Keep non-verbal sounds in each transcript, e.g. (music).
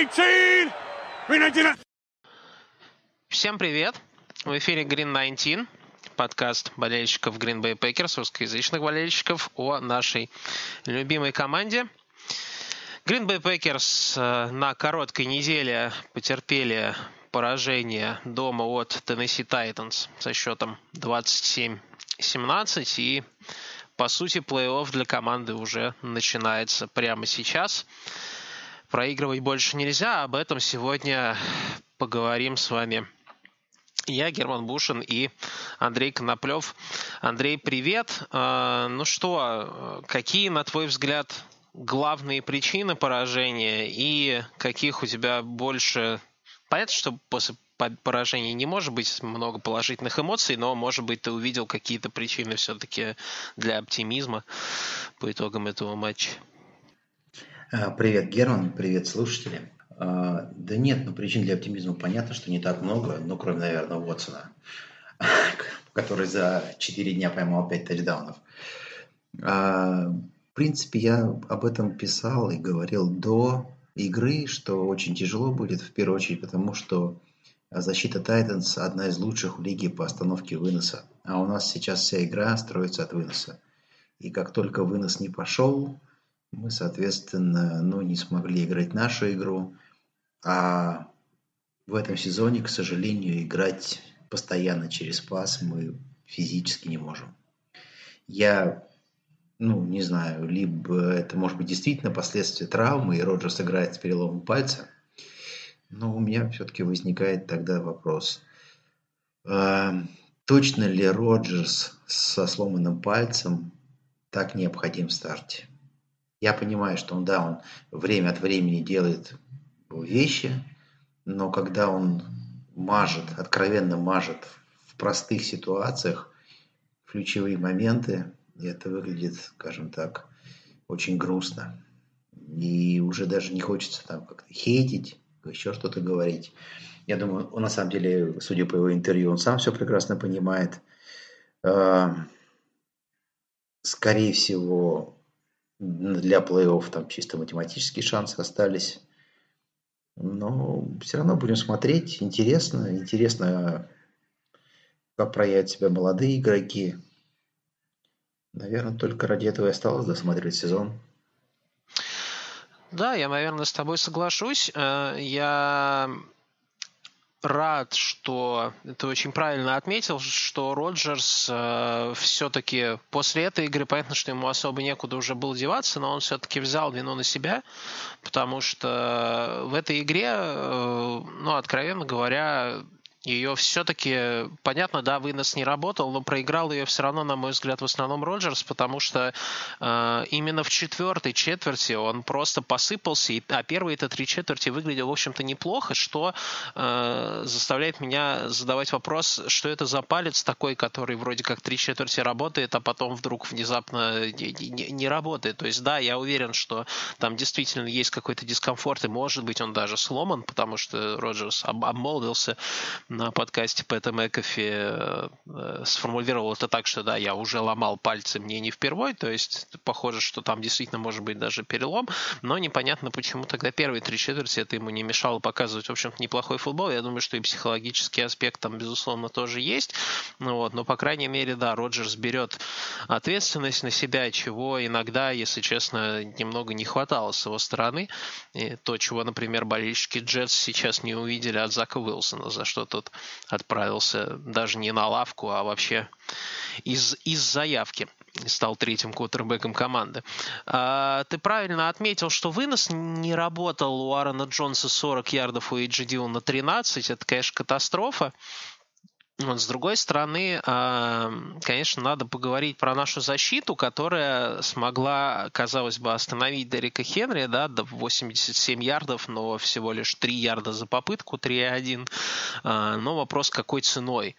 19! Green 19! Всем привет! В эфире Green 19, подкаст болельщиков Green Bay Packers, русскоязычных болельщиков о нашей любимой команде. Green Bay Packers э, на короткой неделе потерпели поражение дома от Tennessee Titans со счетом 27-17 и по сути, плей-офф для команды уже начинается прямо сейчас. Проигрывать больше нельзя. Об этом сегодня поговорим с вами я, Герман Бушин и Андрей Коноплев. Андрей, привет. А, ну что, какие, на твой взгляд, главные причины поражения и каких у тебя больше... Понятно, что после поражений не может быть много положительных эмоций, но, может быть, ты увидел какие-то причины все-таки для оптимизма по итогам этого матча. А, привет, Герман, привет, слушатели. А, да нет, ну причин для оптимизма понятно, что не так много, ну кроме, наверное, Уотсона, (laughs) который за 4 дня поймал 5 тачдаунов. А, в принципе, я об этом писал и говорил до игры, что очень тяжело будет, в первую очередь, потому что защита Тайтанс одна из лучших в лиге по остановке выноса. А у нас сейчас вся игра строится от выноса. И как только вынос не пошел, мы, соответственно, ну, не смогли играть нашу игру. А в этом сезоне, к сожалению, играть постоянно через пас мы физически не можем. Я, ну, не знаю, либо это может быть действительно последствия травмы, и Роджерс играет с переломом пальца, но у меня все-таки возникает тогда вопрос. Э, точно ли Роджерс со сломанным пальцем так необходим в старте? Я понимаю, что он, да, он время от времени делает вещи, но когда он мажет, откровенно мажет в простых ситуациях, в ключевые моменты, это выглядит, скажем так, очень грустно. И уже даже не хочется там как-то хейтить, еще что-то говорить. Я думаю, он на самом деле, судя по его интервью, он сам все прекрасно понимает. Эм, скорее всего, для плей-офф там чисто математические шансы остались. Но все равно будем смотреть. Интересно. Интересно, как проявят себя молодые игроки. Наверное, только ради этого и осталось досмотреть сезон. Да, я, наверное, с тобой соглашусь. Э, я рад, что ты очень правильно отметил, что Роджерс э, все-таки после этой игры, понятно, что ему особо некуда уже было деваться, но он все-таки взял вину на себя, потому что в этой игре, э, ну, откровенно говоря, ее все-таки, понятно, да, вынос не работал, но проиграл ее все равно, на мой взгляд, в основном Роджерс, потому что э, именно в четвертой четверти он просто посыпался, и, а первые-то три четверти выглядел, в общем-то, неплохо, что э, заставляет меня задавать вопрос, что это за палец такой, который вроде как три четверти работает, а потом вдруг внезапно не, не, не работает. То есть, да, я уверен, что там действительно есть какой-то дискомфорт, и, может быть, он даже сломан, потому что Роджерс об, обмолвился на подкасте Пэта Мэкофи сформулировал это так, что да, я уже ломал пальцы, мне не впервой, то есть похоже, что там действительно может быть даже перелом, но непонятно, почему тогда первые три четверти это ему не мешало показывать, в общем-то, неплохой футбол. Я думаю, что и психологический аспект там, безусловно, тоже есть, ну, вот, но, по крайней мере, да, Роджерс берет ответственность на себя, чего иногда, если честно, немного не хватало с его стороны. И то, чего, например, болельщики Джетс сейчас не увидели от Зака Уилсона, за что-то тот отправился даже не на лавку, а вообще из, из заявки стал третьим квотербеком команды. А, ты правильно отметил, что вынос не работал у Аарона Джонса 40 ярдов, у Эйджи на 13. Это, конечно, катастрофа. Вот, с другой стороны, конечно, надо поговорить про нашу защиту, которая смогла, казалось бы, остановить Дерека Хенри, да, до 87 ярдов, но всего лишь 3 ярда за попытку, 3-1. А, но вопрос, какой ценой?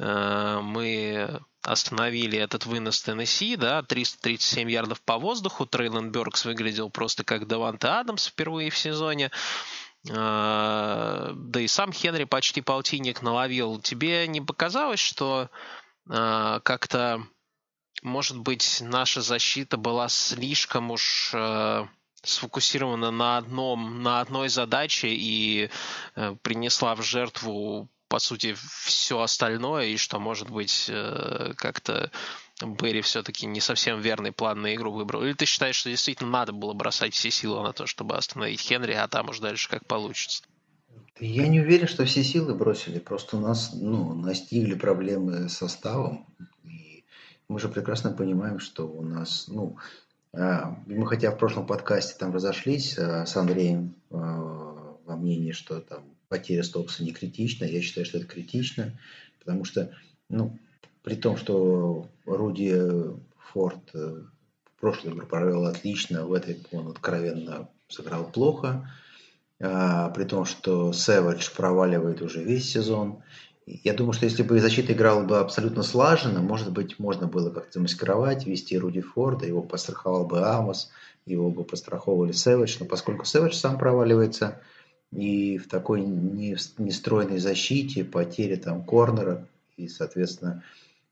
А, мы остановили этот вынос Теннесси, да, 337 ярдов по воздуху. Трейлен Бёркс выглядел просто как Даванте Адамс впервые в сезоне. А, да и сам Хенри почти полтинник наловил. Тебе не показалось, что а, как-то, может быть, наша защита была слишком уж а, сфокусирована на одном, на одной задаче и э, принесла в жертву, по сути, все остальное, и что, может быть, э, как-то Берри все-таки не совсем верный план на игру выбрал? Или ты считаешь, что действительно надо было бросать все силы на то, чтобы остановить Хенри, а там уж дальше как получится? Я не уверен, что все силы бросили. Просто у нас ну, настигли проблемы с составом. И мы же прекрасно понимаем, что у нас, ну, а, мы хотя в прошлом подкасте там разошлись а, с Андреем а, во мнении, что там потеря Стокса не критична. Я считаю, что это критично, потому что, ну, при том, что Руди Форд э, прошлую игру провел отлично, в этой он откровенно сыграл плохо, при том, что Сэвидж проваливает уже весь сезон. Я думаю, что если бы защита играла бы абсолютно слаженно, может быть, можно было как-то замаскировать, вести Руди Форда, его постраховал бы Амос, его бы постраховывали Сэвидж, но поскольку Сэвидж сам проваливается, и в такой нестройной защите, потере там корнера, и, соответственно,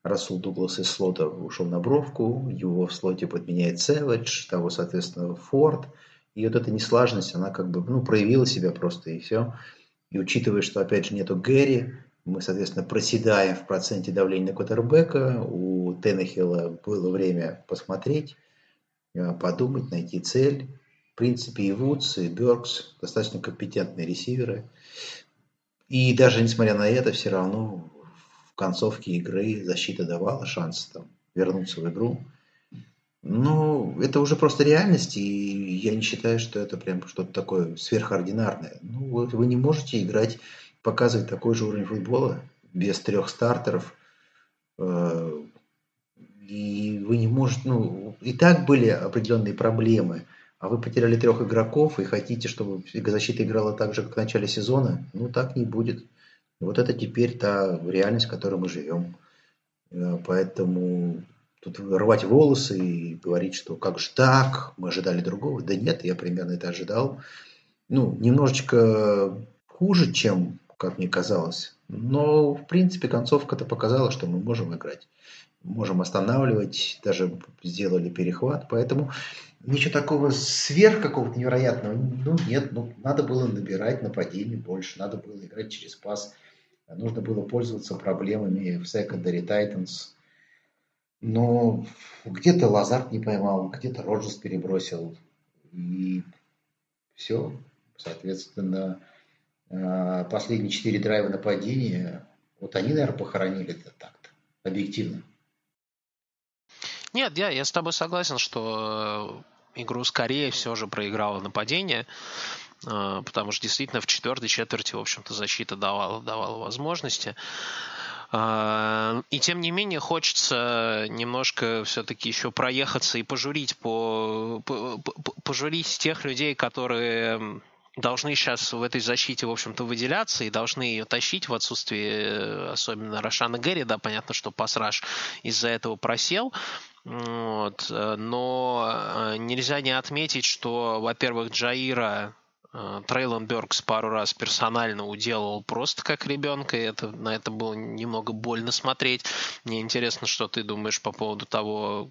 Расул Дуглас из слота ушел на бровку, его в слоте подменяет Сэвидж, того, соответственно, Форд, и вот эта неслаженность, она как бы, ну, проявила себя просто, и все. И учитывая, что, опять же, нету Гэри, мы, соответственно, проседаем в проценте давления на квотербека. У Теннехилла было время посмотреть, э, подумать, найти цель. В принципе, и Вудс, и Беркс достаточно компетентные ресиверы. И даже несмотря на это, все равно концовке игры защита давала шанс там, вернуться в игру. Ну, это уже просто реальность, и я не считаю, что это прям что-то такое сверхординарное. Ну, вы, вы не можете играть показывать такой же уровень футбола без трех стартеров. Э, и вы не можете, ну, и так были определенные проблемы, а вы потеряли трех игроков и хотите, чтобы защита играла так же, как в начале сезона, ну, так не будет. Вот это теперь та реальность, в которой мы живем. Э, поэтому тут рвать волосы и говорить, что как же так, мы ожидали другого. Да нет, я примерно это ожидал. Ну, немножечко хуже, чем как мне казалось. Но, в принципе, концовка-то показала, что мы можем играть. Можем останавливать, даже сделали перехват. Поэтому ничего такого сверх какого-то невероятного, ну нет, ну надо было набирать нападение больше, надо было играть через пас, нужно было пользоваться проблемами в secondary Titans. Но где-то Лазарт не поймал, где-то Роджерс перебросил. И все. Соответственно, а, последние четыре драйва нападения, вот они, наверное, похоронили это так-то, объективно. Нет, я, я с тобой согласен, что игру скорее все же проиграло нападение, потому что действительно в четвертой четверти, в общем-то, защита давала, давала возможности. А, и тем не менее хочется немножко все-таки еще проехаться и пожурить по, по, пожурить тех людей, которые должны сейчас в этой защите, в общем-то, выделяться и должны ее тащить в отсутствии э, особенно Рошана Гэри. Да, понятно, что пасраж из-за этого просел. Вот. Э, но э, нельзя не отметить, что, во-первых, Джаира Э, Трейлон Бёркс пару раз персонально уделал просто как ребенка, и это, на это было немного больно смотреть. Мне интересно, что ты думаешь по поводу того,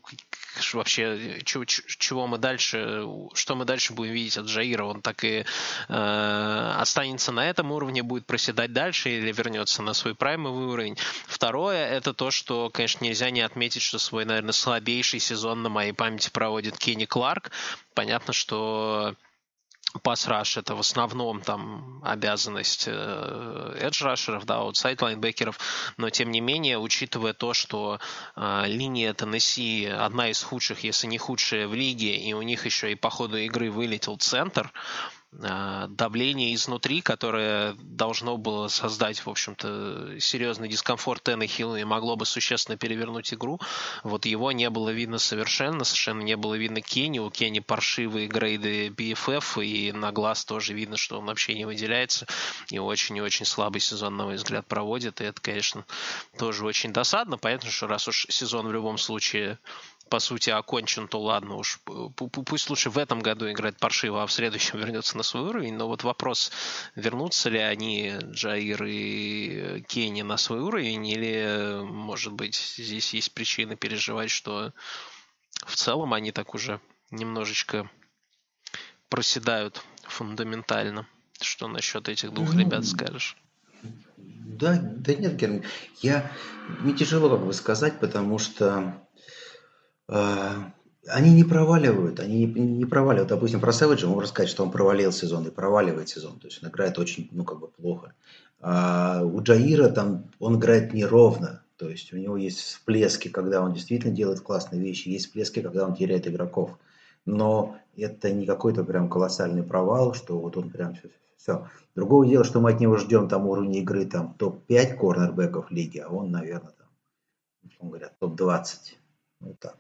вообще, чего, чего мы дальше, что мы дальше будем видеть от Джаира. Он так и э, останется на этом уровне, будет проседать дальше или вернется на свой праймовый уровень. Второе, это то, что, конечно, нельзя не отметить, что свой, наверное, слабейший сезон на моей памяти проводит Кенни Кларк. Понятно, что пас-раш это в основном там обязанность эдж-рашеров, да, аутсайд лайнбекеров, но тем не менее, учитывая то, что э, линия Теннесси одна из худших, если не худшая в лиге, и у них еще и по ходу игры вылетел центр, Э, давление изнутри, которое должно было создать, в общем-то, серьезный дискомфорт Теннехилла и могло бы существенно перевернуть игру. Вот его не было видно совершенно, совершенно не было видно Кенни. У Кенни паршивые грейды BFF, и на глаз тоже видно, что он вообще не выделяется. И очень и очень слабый сезон, на мой взгляд, проводит. И это, конечно, тоже очень досадно. Понятно, что раз уж сезон в любом случае по сути, окончен, то ладно уж. Пусть лучше в этом году играть паршиво, а в следующем (laughs) вернется на свой уровень. Но вот вопрос, вернутся ли они, Джаир и Кенни, на свой уровень, или, может быть, здесь есть причины переживать, что в целом они так уже немножечко проседают фундаментально. Что насчет этих двух ну, ребят скажешь? Да, да нет, Герман, я мне тяжело как бы сказать, потому что э, они не проваливают, они не, не проваливают. Допустим, про Сэвиджа можно сказать, что он провалил сезон и проваливает сезон, то есть он играет очень, ну как бы плохо. А у Джаира там он играет неровно, то есть у него есть всплески, когда он действительно делает классные вещи, есть всплески, когда он теряет игроков. Но это не какой-то прям колоссальный провал, что вот он прям все, все. Другое дело, что мы от него ждем там уровня игры там топ-5 корнербеков лиги, а он, наверное, там, условно говоря, топ-20. Вот так.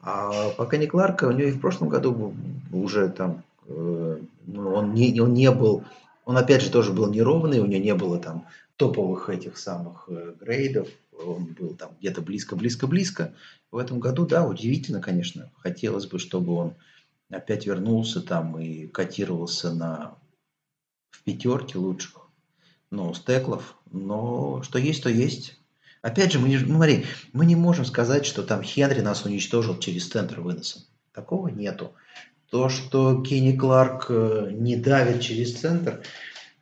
А пока не Кларка, у него и в прошлом году уже там, э, ну, он, не, он не был, он опять же тоже был неровный, у него не было там топовых этих самых э, грейдов, он был там где-то близко-близко-близко. В этом году, да, удивительно, конечно. Хотелось бы, чтобы он опять вернулся там и котировался на в пятерке лучших, nose tackle ов, но что есть, то есть. Опять же, мы не, ну, смотри, мы не можем сказать, что там Хенри нас уничтожил через центр выносом. Такого нету. То, что Кенни Кларк э, не давит через центр,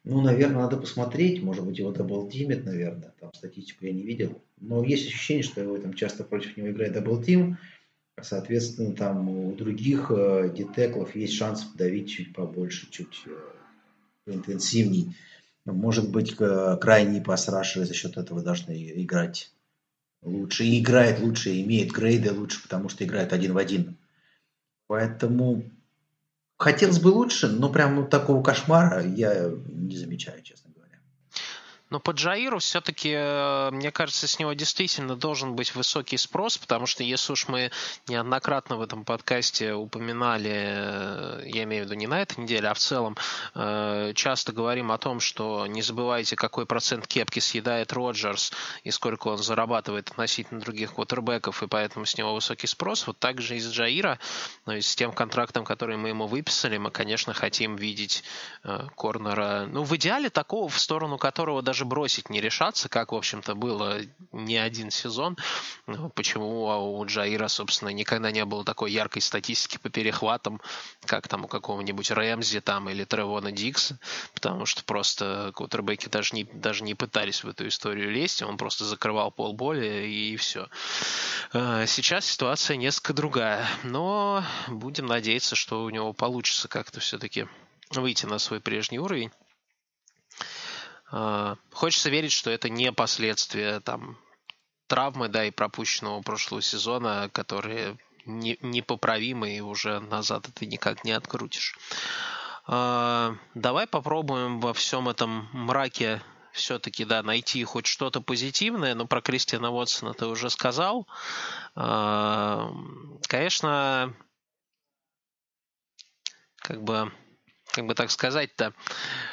ну, наверное, надо посмотреть. Может быть, его double-team ит, наверное. Там статистику я не видел. Но есть ощущение, что его там часто против него играет double-team. Соответственно, там у других э, детеклов есть шанс давить чуть побольше, чуть э, интенсивней. Может быть, крайние пасрашеры за счет этого должны играть лучше. И играет лучше, имеет грейды лучше, потому что играет один в один. Поэтому хотелось бы лучше, но прям такого кошмара я не замечаю, честно. Но по Джаиру все-таки, э, мне кажется, с него действительно должен быть высокий спрос, потому что если уж мы неоднократно в этом подкасте упоминали, э, я имею в виду не на этой неделе, а в целом, э, часто говорим о том, что не забывайте, какой процент кепки съедает Роджерс и сколько он зарабатывает относительно других квотербеков, и поэтому с него высокий спрос. Вот так же из Джаира, то есть с тем контрактом, который мы ему выписали, мы, конечно, хотим видеть корнера, ну, в идеале такого, в сторону которого даже даже бросить не решаться, как, в общем-то, было не один сезон. Ну, почему у Джаира, собственно, никогда не было такой яркой статистики по перехватам, как там у какого-нибудь Рэмзи там или Тревона Дикса, потому что просто кутербеки даже не, даже не пытались в эту историю лезть, он просто закрывал полболи и все. А, сейчас ситуация несколько другая, но будем надеяться, что у него получится как-то все-таки выйти на свой прежний уровень. А, хочется верить, что это не последствия там травмы, да, и пропущенного прошлого сезона, которые не, непоправимы, и уже назад это никак не открутишь. А, давай попробуем во всем этом мраке все-таки, да, найти хоть что-то позитивное, но про Кристиана Уотсона ты уже сказал. А, конечно, как бы, как бы так сказать-то,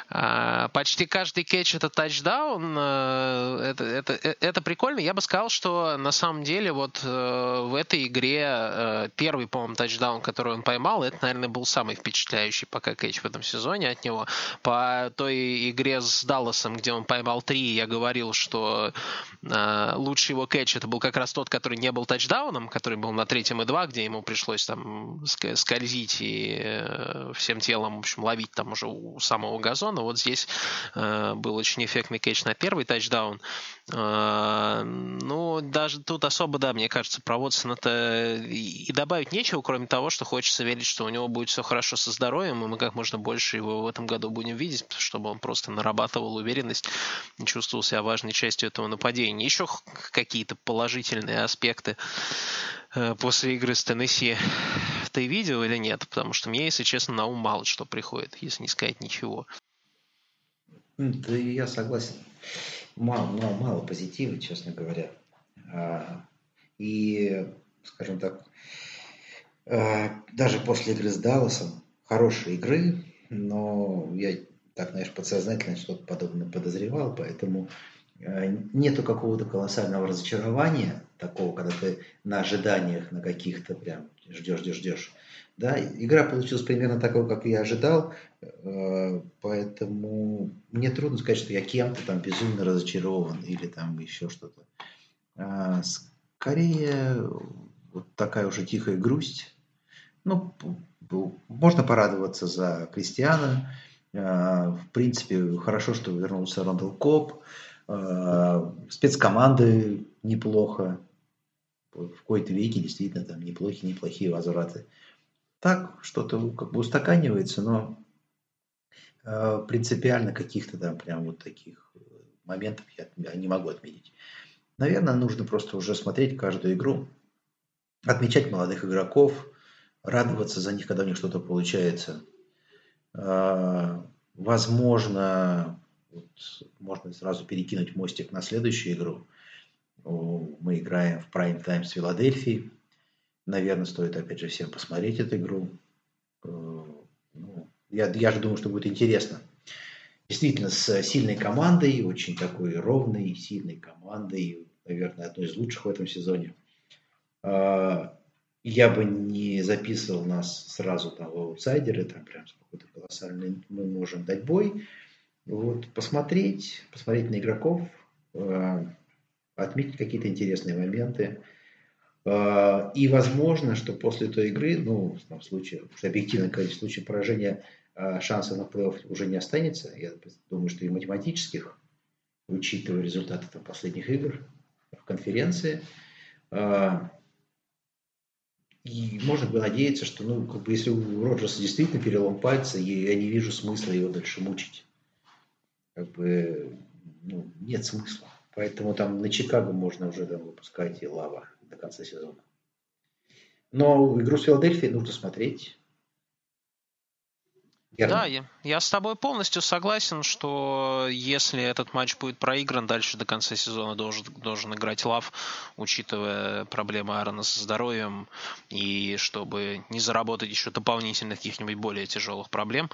а, почти каждый кетч это тачдаун. Э, это, это, э, это прикольно. Я бы сказал, что на самом деле вот э, в этой игре первый, по-моему, тачдаун, который он поймал, это, наверное, был самый впечатляющий пока кетч в этом сезоне от него. По той игре с Далласом, где он поймал три, я говорил, что лучший его кетч это был как раз тот, который не был тачдауном, который был на третьем и два, где ему пришлось там скользить и всем телом, в общем, ловить там уже у самого газона вот здесь э, был очень эффектный кетч на первый тачдаун. Э, ну, даже тут особо, да, мне кажется, про Вотсона-то и добавить нечего, кроме того, что хочется верить, что у него будет все хорошо со здоровьем, и мы как можно больше его в этом году будем видеть, чтобы он просто нарабатывал уверенность и чувствовал себя важной частью этого нападения. Еще какие-то положительные аспекты после игры с Теннесси ты видел или нет? Потому что мне, если честно, на ум мало что приходит, если не сказать ничего. Да я согласен. Мало, мало, мало позитива, честно говоря. А, и, скажем так, а, даже после игры с Далласом, хорошей игры, но я так, знаешь, подсознательно что-то подобное подозревал, поэтому а, нету какого-то колоссального разочарования, такого, когда ты на ожиданиях, на каких-то прям ждешь, ждешь, ждешь. Да, игра получилась примерно такой, как я ожидал, э, поэтому мне трудно сказать, что я кем-то там безумно разочарован или там еще что-то. А, скорее, вот такая уже тихая грусть. Ну, можно порадоваться за Кристиана. В принципе, хорошо, что вернулся Рондел Коп. Спецкоманды неплохо. В какой-то веке действительно там неплохие, неплохие возвраты. Так, что-то как бы устаканивается, но принципиально каких-то там прям вот таких моментов я, я не могу отметить. Наверное, нужно просто уже смотреть каждую игру, отмечать молодых игроков, радоваться за них, когда у них что-то получается. А, возможно, вот, можно сразу перекинуть мостик на следующую игру. Мы играем в Time с Филадельфией. Наверное, стоит опять же всем посмотреть эту игру. Э, ну, я, я же думаю, что будет интересно действительно с сильной командой, очень такой ровной, сильной командой, наверное, одной из лучших в этом сезоне. А, я бы не записывал нас сразу там в аутсайдеры, там прям с какой-то колоссальной мы можем дать бой. Вот, посмотреть, посмотреть на игроков, а, отметить какие-то интересные моменты. А, и возможно, что после той игры, ну, в случае, объективно говорить, в случае поражения а шансов на плей-офф уже не останется. Я думаю, что и математических, учитывая результаты там, последних игр в конференции. А, и можно было надеяться, что, ну, как бы, если у Роджерса действительно перелом пальца, я не вижу смысла его дальше мучить. Как бы, ну, нет смысла. Поэтому там на Чикаго можно уже там выпускать и лава до конца сезона. Но игру с Филадельфией нужно смотреть. Верно? Да, я, я с тобой полностью согласен, что если этот матч будет проигран, дальше до конца сезона должен, должен играть Лав, учитывая проблемы Аарона со здоровьем, и чтобы не заработать еще дополнительных каких-нибудь более тяжелых проблем.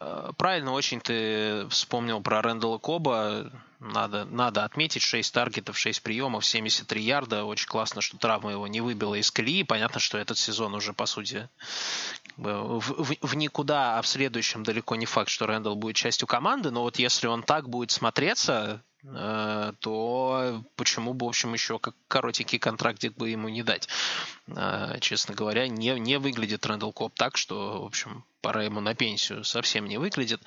Э, правильно очень ты вспомнил про Рэндала Коба. Надо, надо отметить 6 таргетов, 6 приемов, 73 ярда. Очень классно, что травма его не выбила из колеи. Понятно, что этот сезон уже, по сути, в, в, в никуда, а в следующем далеко не факт, что Рэндалл будет частью команды. Но вот если он так будет смотреться, э, то почему бы, в общем, еще как коротенький контрактик бы ему не дать? Э, честно говоря, не, не выглядит Рэндалл Коп так, что, в общем, пора ему на пенсию, совсем не выглядит.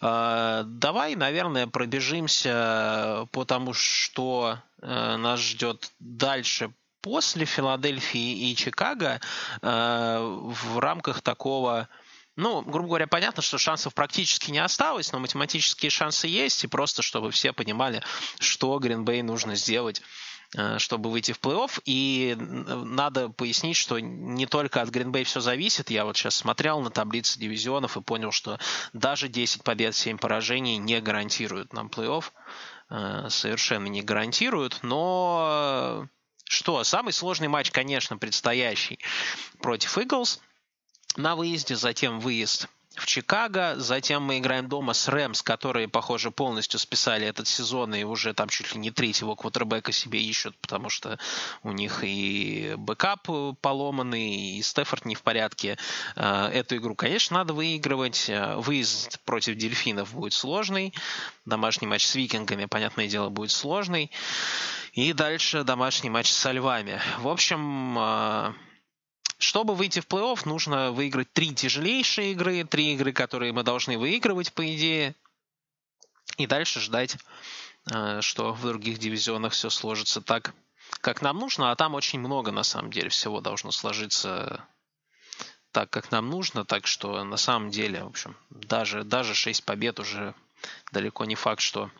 А, давай, наверное, пробежимся по тому, что э, нас ждет дальше после Филадельфии и Чикаго э, в рамках такого ну, грубо говоря, понятно, что шансов практически не осталось, но математические шансы есть, и просто чтобы все понимали, что Гринбей нужно сделать чтобы выйти в плей-офф. И надо пояснить, что не только от Green все зависит. Я вот сейчас смотрел на таблицы дивизионов и понял, что даже 10 побед, 7 поражений не гарантируют нам плей-офф. Э, совершенно не гарантируют. Но что, самый сложный матч, конечно, предстоящий против Иглс на выезде, затем выезд в Чикаго, затем мы играем дома с Рэмс, которые, похоже, полностью списали этот сезон и уже там чуть ли не третьего квотербека себе ищут, потому что у них и backup поломанный, и Стефорд не в порядке. Э, эту игру, конечно, надо выигрывать. Э, выезд против дельфинов будет сложный. Домашний матч с викингами, понятное дело, будет сложный. И дальше домашний матч со львами. В общем, э, чтобы выйти в плей-офф, нужно выиграть три тяжелейшие игры, три игры, которые мы должны выигрывать, по идее, и дальше ждать, э, что в других дивизионах все сложится так, как нам нужно, а там очень много, на самом деле, всего должно сложиться так, как нам нужно, так что на самом деле, в общем, даже, даже 6 побед уже далеко не факт, что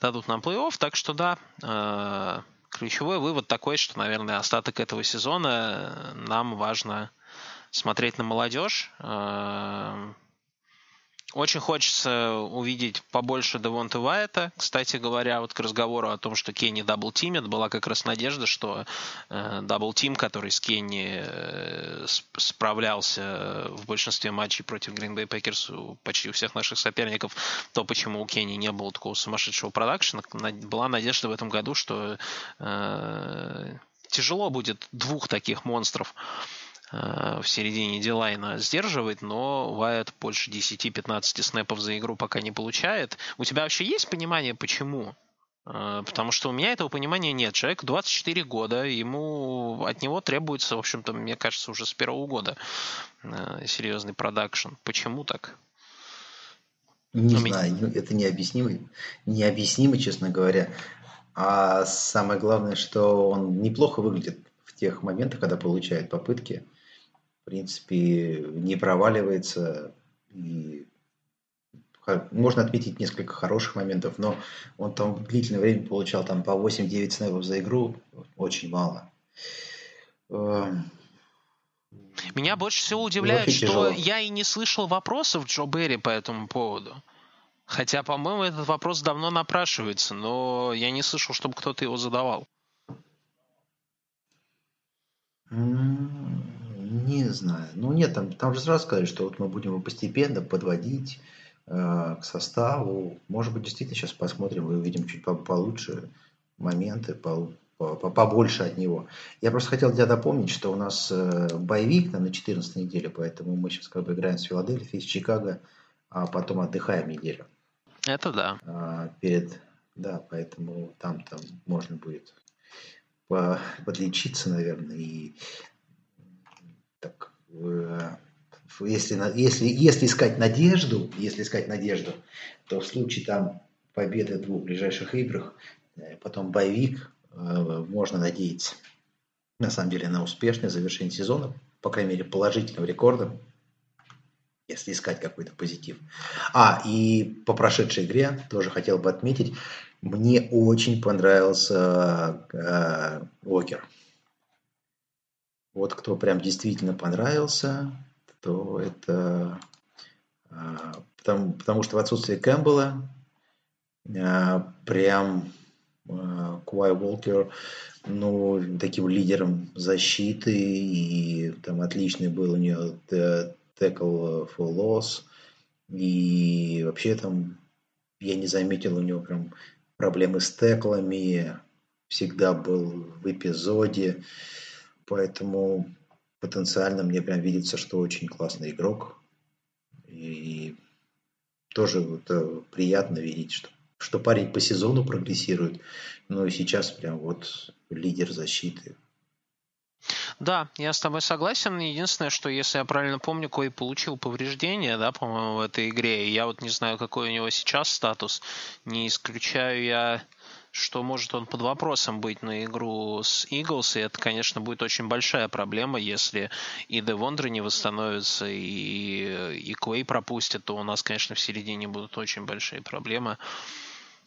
дадут нам плей-офф, так что да, э, ключевой вывод такой, что, наверное, остаток этого сезона нам важно смотреть на молодежь, э, очень хочется увидеть побольше Девонта Вайта. Кстати говоря, вот к разговору о том, что Кенни double-team ит, была как раз надежда, что double-team, который с Кенни э, справлялся в большинстве матчей против Green Bay Packers почти у всех наших соперников, то почему у Кенни не было такого сумасшедшего production а, была надежда в этом году, что э, тяжело будет двух таких монстров Э, в середине D-line а сдерживает, но Вайт больше 10-15 snap ов за игру пока не получает. У тебя вообще есть понимание, почему? Э, потому что у меня этого понимания нет. Человек 24 года, ему от него требуется, в общем-то, мне кажется, уже с первого года э, серьезный продакшн. Почему так? Не ну, знаю, меня... это необъяснимо, необъяснимо, честно говоря. А самое главное, что он неплохо выглядит в тех моментах, когда получает попытки. В принципе, не проваливается и можно отметить несколько хороших моментов, но он там длительное время получал там по 8-9 снэпов за игру, очень мало. Эм, Меня больше всего удивляет, что тяжело. я и не слышал вопросов Джо Берри по этому поводу. Хотя, по-моему, этот вопрос давно напрашивается, но я не слышал, чтобы кто-то его задавал. Не знаю. Ну нет, там, там же сразу сказали, что вот мы будем его постепенно подводить Э, к составу. Может быть, действительно сейчас посмотрим и увидим чуть получше моменты, побольше от него. Я просто хотел тебя напомнить, что у нас э, боевик на 14 неделе, поэтому мы сейчас как бы играем с Филадельфией, с Чикаго, а потом отдыхаем неделю. Это да. А, перед, да, поэтому там там можно будет подлечиться, наверное, и если, если, если искать надежду, если искать надежду, то в случае там победы в двух ближайших играх, э, потом боевик, э, можно надеяться на самом деле на успешное завершение сезона, по крайней мере положительного рекорда, если искать какой-то позитив. А, и по прошедшей игре тоже хотел бы отметить, мне очень понравился э, Уокер. Вот кто прям действительно понравился, то это а, потому, потому что в отсутствие Кэмпбелла а, прям а, Куай Уолкер ну, таким лидером защиты, и там отличный был у нее текл for loss, и вообще там я не заметил у него прям проблемы с теклами, всегда был в эпизоде, поэтому потенциально мне прям видится, что очень классный игрок. И тоже вот, э, приятно видеть, что, что парень по сезону прогрессирует. Ну и сейчас прям вот лидер защиты. Да, я с тобой согласен. Единственное, что если я правильно помню, Кой получил повреждение, да, по-моему, в этой игре. И я вот не знаю, какой у него сейчас статус. Не исключаю я что может он под вопросом быть на игру с Eagles, и это, конечно, будет очень большая проблема, если и Девондра не восстановится, и, и Клей пропустит, то у нас, конечно, в середине будут очень большие проблемы.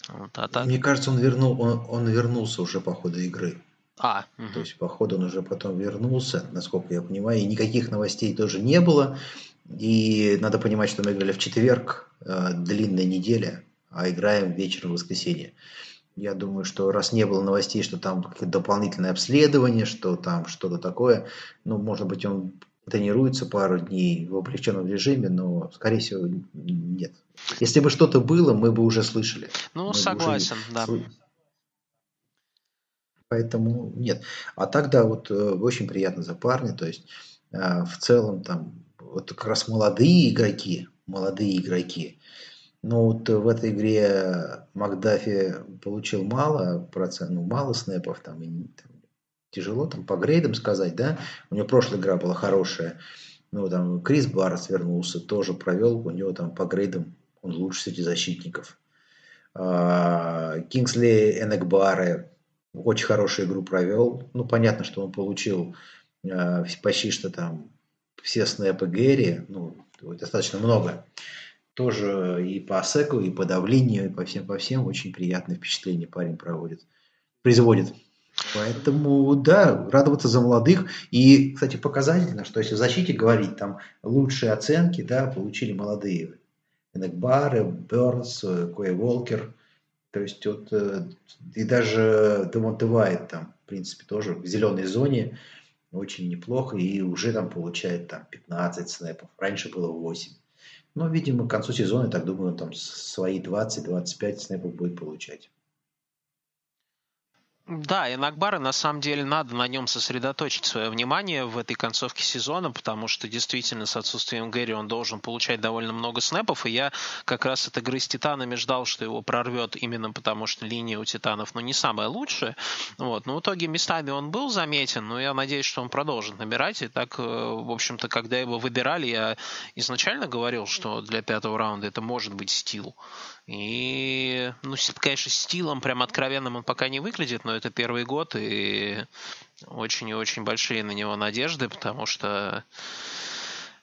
Вот, а так... Мне кажется, он, вернул, он, он вернулся уже по ходу игры. А, угу. То есть, по ходу он уже потом вернулся, насколько я понимаю, и никаких новостей тоже не было. И надо понимать, что мы играли в четверг, э, длинная неделя, а играем вечером в воскресенье. Я думаю, что раз не было новостей, что там какие-то дополнительные обследования, что там что-то такое, ну, может быть, он тренируется пару дней в облегченном режиме, но, скорее всего, нет. Если бы что-то было, мы бы уже слышали. Ну, мы согласен, уже... да. Поэтому нет. А тогда вот э, очень приятно за парня, то есть э, в целом там вот как раз молодые игроки, молодые игроки, но вот в этой игре Макдафи получил мало процентов, ну, мало снэпов, там, и, там, тяжело там по грейдам сказать, да. У него прошлая игра была хорошая. Ну, там Крис Баррес вернулся, тоже провел, у него там по грейдам он лучше среди защитников. А, Кингсли Энекбаре очень хорошую игру провел. Ну, понятно, что он получил а, почти что там все снэпы Гэри, ну, достаточно много тоже и по секу, и по давлению, и по всем, по всем очень приятное впечатление парень проводит, производит. Поэтому, да, радоваться за молодых. И, кстати, показательно, что если в защите говорить, там лучшие оценки, да, получили молодые. Энекбары, Бернс, Куэй Волкер. То есть вот, э, и даже Демонте Вайт там, в принципе, тоже в зеленой зоне очень неплохо и уже там получает там 15 снэпов. Раньше было 8. Но, видимо, к концу сезона, так думаю, там свои 20-25 снэпов будет получать. Да, и Нагбара, на самом деле, надо на нем сосредоточить свое внимание в этой концовке сезона, потому что действительно с отсутствием Гэри он должен получать довольно много снэпов, и я как раз от игры с Титанами ждал, что его прорвет именно потому, что линия у Титанов, ну, не самая лучшая. Вот. Но в итоге местами он был заметен, но я надеюсь, что он продолжит набирать. И так, э, в общем-то, когда его выбирали, я изначально говорил, что для пятого раунда это может быть стил. И, ну, конечно, стилом прям откровенным он пока не выглядит, но это первый год, и очень и очень большие на него надежды, потому что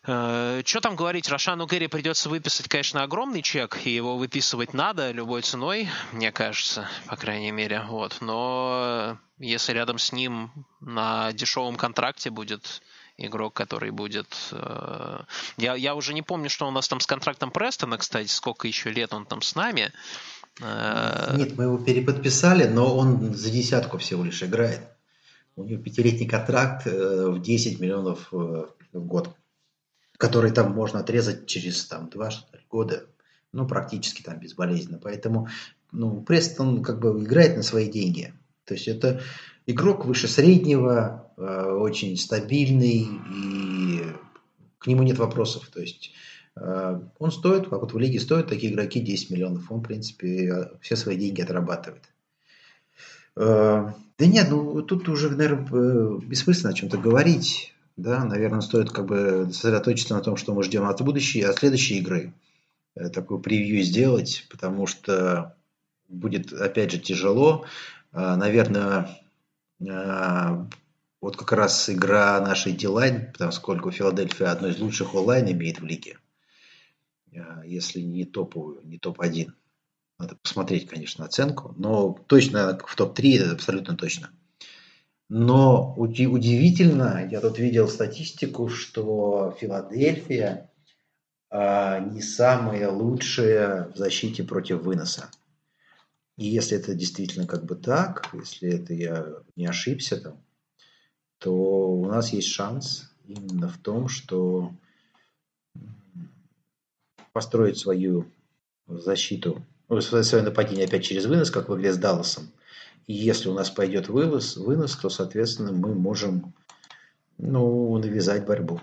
э, что там говорить, Рошану Гэри придется выписать, конечно, огромный чек, и его выписывать надо любой ценой, мне кажется, по крайней мере. Вот. Но если рядом с ним на дешевом контракте будет игрок, который будет... Э, я, я уже не помню, что у нас там с контрактом Престона, кстати, сколько еще лет он там с нами. Э, Нет, мы его переподписали, но он за десятку всего лишь играет. У него пятилетний контракт э, в 10 миллионов в год, который там можно отрезать через там, 2 года, ну, практически там безболезненно. Поэтому ну, Престон как бы играет на свои деньги. То есть это игрок выше среднего, э, очень стабильный, и к нему нет вопросов. То есть э, он стоит, как вот в лиге стоят такие игроки 10 миллионов. Он, в принципе, все свои деньги отрабатывает. Э, да нет, ну тут уже, наверное, бессмысленно о чем-то говорить. Да, наверное, стоит как бы сосредоточиться на том, что мы ждем от будущей, от следующей игры. Такую превью сделать, потому что будет, опять же, тяжело. Наверное, а, вот как раз игра нашей Дилайн, поскольку Филадельфия одно из лучших онлайн имеет в лиге, а, если не топовую, не топ-1. Надо посмотреть, конечно, оценку, но точно в топ-3 это абсолютно точно. Но удивительно, я тут видел статистику, что Филадельфия а, не самая лучшая в защите против выноса. И если это действительно как бы так, если это я не ошибся там, то у нас есть шанс именно в том, что построить свою защиту, свое нападение опять через вынос, как в игре с Далласом. И если у нас пойдет вынос, вынос, то, соответственно, мы можем ну, навязать борьбу.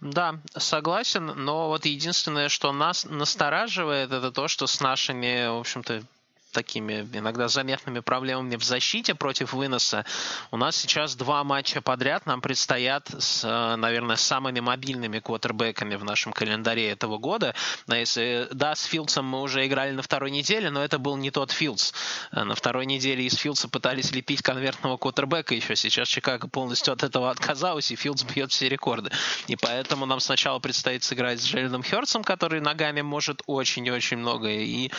Да, согласен, но вот единственное, что нас настораживает, это то, что с нашими, в общем-то, такими иногда заметными проблемами в защите против выноса. У нас сейчас два матча подряд нам предстоят с, э, наверное, самыми мобильными квотербеками в нашем календаре этого года. Если, да, с Филдсом мы уже играли на второй неделе, но это был не тот Филдс. Э, на второй неделе из Филдса пытались лепить конвертного квотербека еще. Сейчас Чикаго полностью от этого отказалась, и Филдс бьет все рекорды. И поэтому нам сначала предстоит сыграть с Джеленом Хёртсом, который ногами может очень и очень многое, и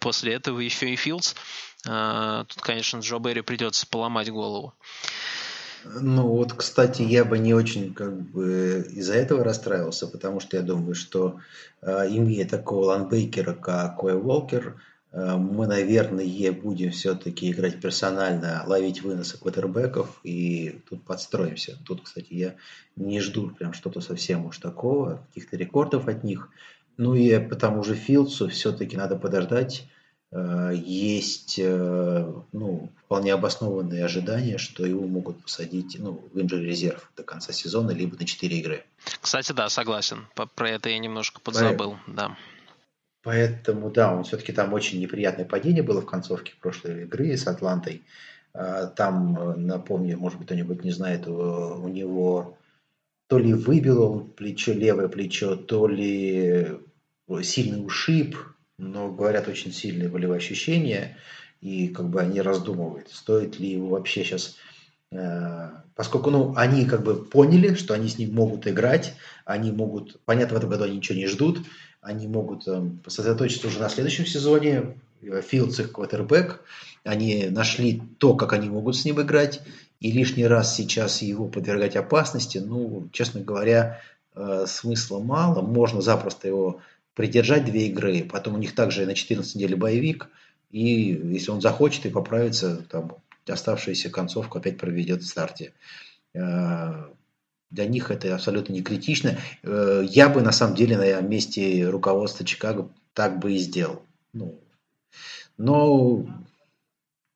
после этого еще и Джерри Филдс. А, тут, конечно, Джо Берри придется поломать голову. Ну вот, кстати, я бы не очень как бы из-за этого расстраивался, потому что я думаю, что э, имея такого ланбейкера, как Кой Уолкер, э, мы, наверное, будем все-таки играть персонально, ловить выносы квотербеков и тут подстроимся. Тут, кстати, я не жду прям что-то совсем уж такого, каких-то рекордов от них. Ну и по тому же Филдсу все-таки надо подождать, есть э, ну, вполне обоснованные ожидания, что его могут посадить ну, в инжир резерв до конца сезона, либо на 4 игры. Кстати, да, согласен. Про это я немножко подзабыл, поэтому, да. Поэтому, да, он все-таки там очень неприятное падение было в концовке прошлой игры с Атлантой. Э, там, напомню, может быть, кто-нибудь не знает, у него то ли выбило плечо, левое плечо, то ли сильный ушиб, но говорят очень сильные болевые ощущения, и как бы они раздумывают, стоит ли его вообще сейчас э, поскольку ну, они как бы поняли, что они с ним могут играть, они могут, понятно, в этом году они ничего не ждут, они могут э, сосредоточиться уже на следующем сезоне, Филдс их квотербек, они нашли то, как они могут с ним играть, и лишний раз сейчас его подвергать опасности, ну, честно говоря, э, смысла мало, можно запросто его придержать две игры, потом у них также на 14 неделе боевик, и если он захочет и поправится, там, оставшуюся концовку опять проведет в старте. Э, для них это абсолютно не критично. Э, я бы на самом деле на месте руководства Чикаго так бы и сделал. Ну, но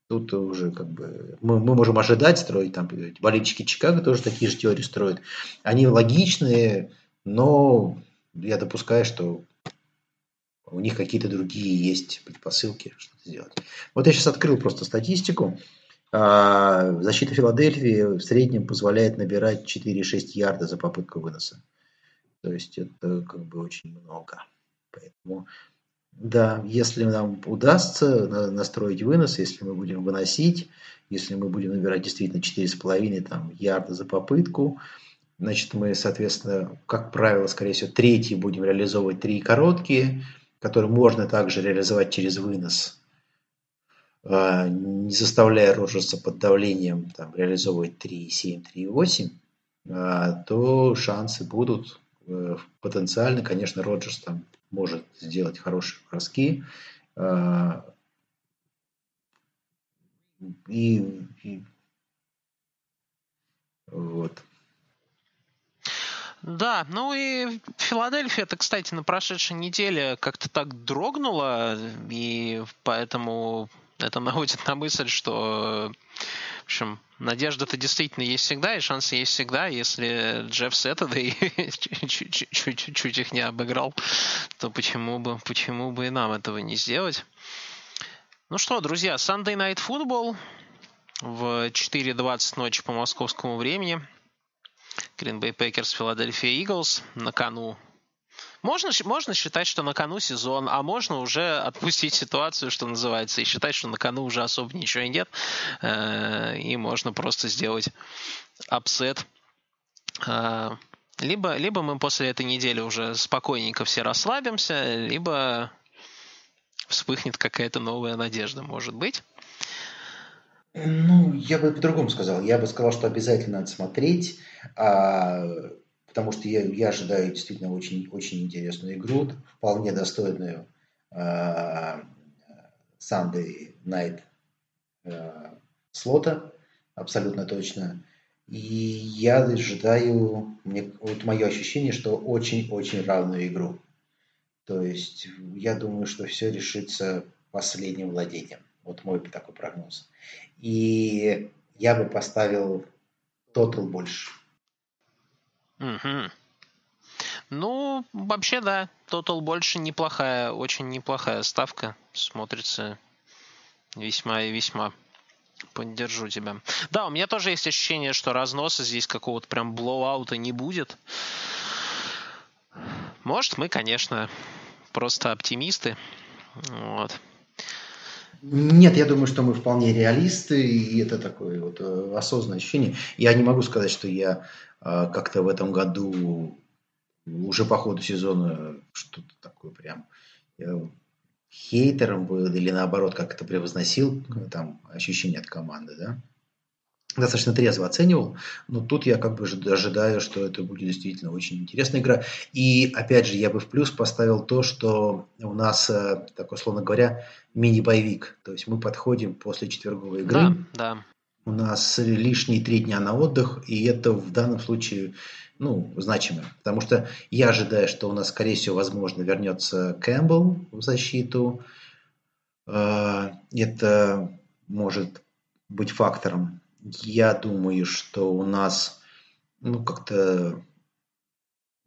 Тут уже как бы мы, мы можем ожидать строить, там болельщики Чикаго тоже такие же теории строят. Они логичные, но я допускаю, что у них какие-то другие есть предпосылки что-то сделать. Вот я сейчас открыл просто статистику. А, защита Филадельфии в среднем позволяет набирать 4-6 ярда за попытку выноса. То есть это как бы очень много. Поэтому да, если нам удастся настроить вынос, если мы будем выносить, если мы будем набирать действительно 4,5 там, ярда за попытку, значит, мы, соответственно, как правило, скорее всего, третий будем реализовывать три короткие, которые можно также реализовать через вынос, а, не заставляя Роджерса под давлением там, реализовывать 3,7, 3,8, а, то шансы будут э, потенциально, конечно, Роджерс там может сделать хорошие броски. И, и вот. Да, ну и Филадельфия, это, кстати, на прошедшей неделе как-то так дрогнула, и поэтому это (laughs) наводит на мысль, что в общем, надежда-то действительно есть всегда, и шансы есть всегда. Если Джефф Сэттедей (laughs) чуть-чуть их не обыграл, то почему бы, почему бы и нам этого не сделать? Ну что, друзья, Sunday Night Football в 4.20 ночи по московскому времени. Green Bay Packers, Philadelphia Eagles на кону можно, можно считать, что на кону сезон, а можно уже отпустить ситуацию, что называется, и считать, что на кону уже особо ничего нет, э, и можно просто сделать upset. Э, либо, либо мы после этой недели уже спокойненько все расслабимся, либо вспыхнет какая-то новая надежда, может быть. Ну, я бы по-другому сказал. Я бы сказал, что обязательно надо смотреть. А потому что я, я ожидаю действительно очень, очень интересную игру, вполне достойную э, Sunday Night э, слота, абсолютно точно. И я ожидаю, мне, вот мое ощущение, что очень-очень равную игру. То есть я думаю, что все решится последним владением. Вот мой такой прогноз. И я бы поставил тотал больше. Угу. Ну, вообще, да. Total больше неплохая, очень неплохая ставка. Смотрится весьма и весьма. Поддержу тебя. Да, у меня тоже есть ощущение, что разноса здесь какого-то прям блоуаута не будет. Может, мы, конечно, просто оптимисты. Вот. Нет, я думаю, что мы вполне реалисты, и это такое вот э, осознанное ощущение. Я не могу сказать, что я а, как-то в этом году уже по ходу сезона что-то такое прям хейтером был или наоборот как-то превозносил там ощущение от команды, да. Достаточно трезво оценивал, но тут я как бы ожидаю, что это будет действительно очень интересная игра. И опять же, я бы в плюс поставил то, что у нас, э, так условно говоря, мини-боевик. То есть мы подходим после четверговой игры. Да, да у нас лишние три дня на отдых, и это в данном случае ну, значимо. Потому что я ожидаю, что у нас, скорее всего, возможно, вернется Кэмпбелл в защиту. А, это может быть фактором. Я думаю, что у нас ну, как-то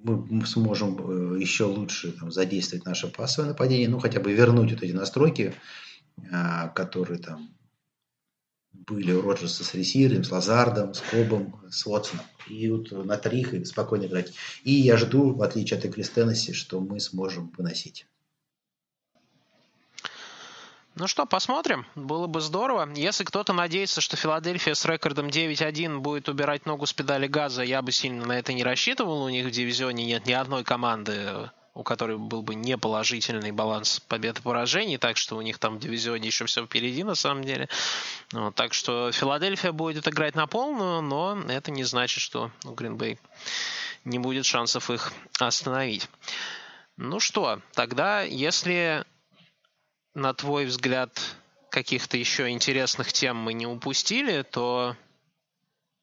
мы сможем э, еще лучше там, задействовать наше пассовое нападение, ну, хотя бы вернуть вот эти настройки, а, которые там были у Роджерса с Ресиром, с Лазардом, с Кобом, с Уотсоном. И вот на трих и спокойно играть. И я жду, в отличие от Теннесси, что мы сможем выносить. Ну что, посмотрим. Было бы здорово. Если кто-то надеется, что Филадельфия с рекордом 9-1 будет убирать ногу с педали газа, я бы сильно на это не рассчитывал. У них в дивизионе нет ни одной команды у которой был бы неположительный баланс побед и поражений, так что у них там в дивизионе еще все впереди на самом деле. Вот, так что Филадельфия будет играть на полную, но это не значит, что у Гринбей не будет шансов их остановить. Ну что, тогда если на твой взгляд каких-то еще интересных тем мы не упустили, то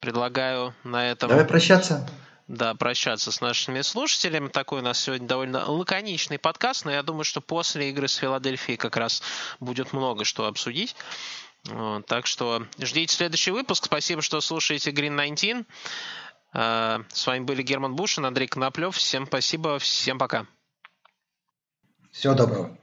предлагаю на этом... Давай прощаться да, прощаться с нашими слушателями. Такой у нас сегодня довольно лаконичный подкаст, но я думаю, что после игры с Филадельфией как раз будет много что обсудить. Вот, так что ждите следующий выпуск. Спасибо, что слушаете Green 19. Э, с вами были Герман Бушин, Андрей Коноплев. Всем спасибо, всем пока. Всего доброго.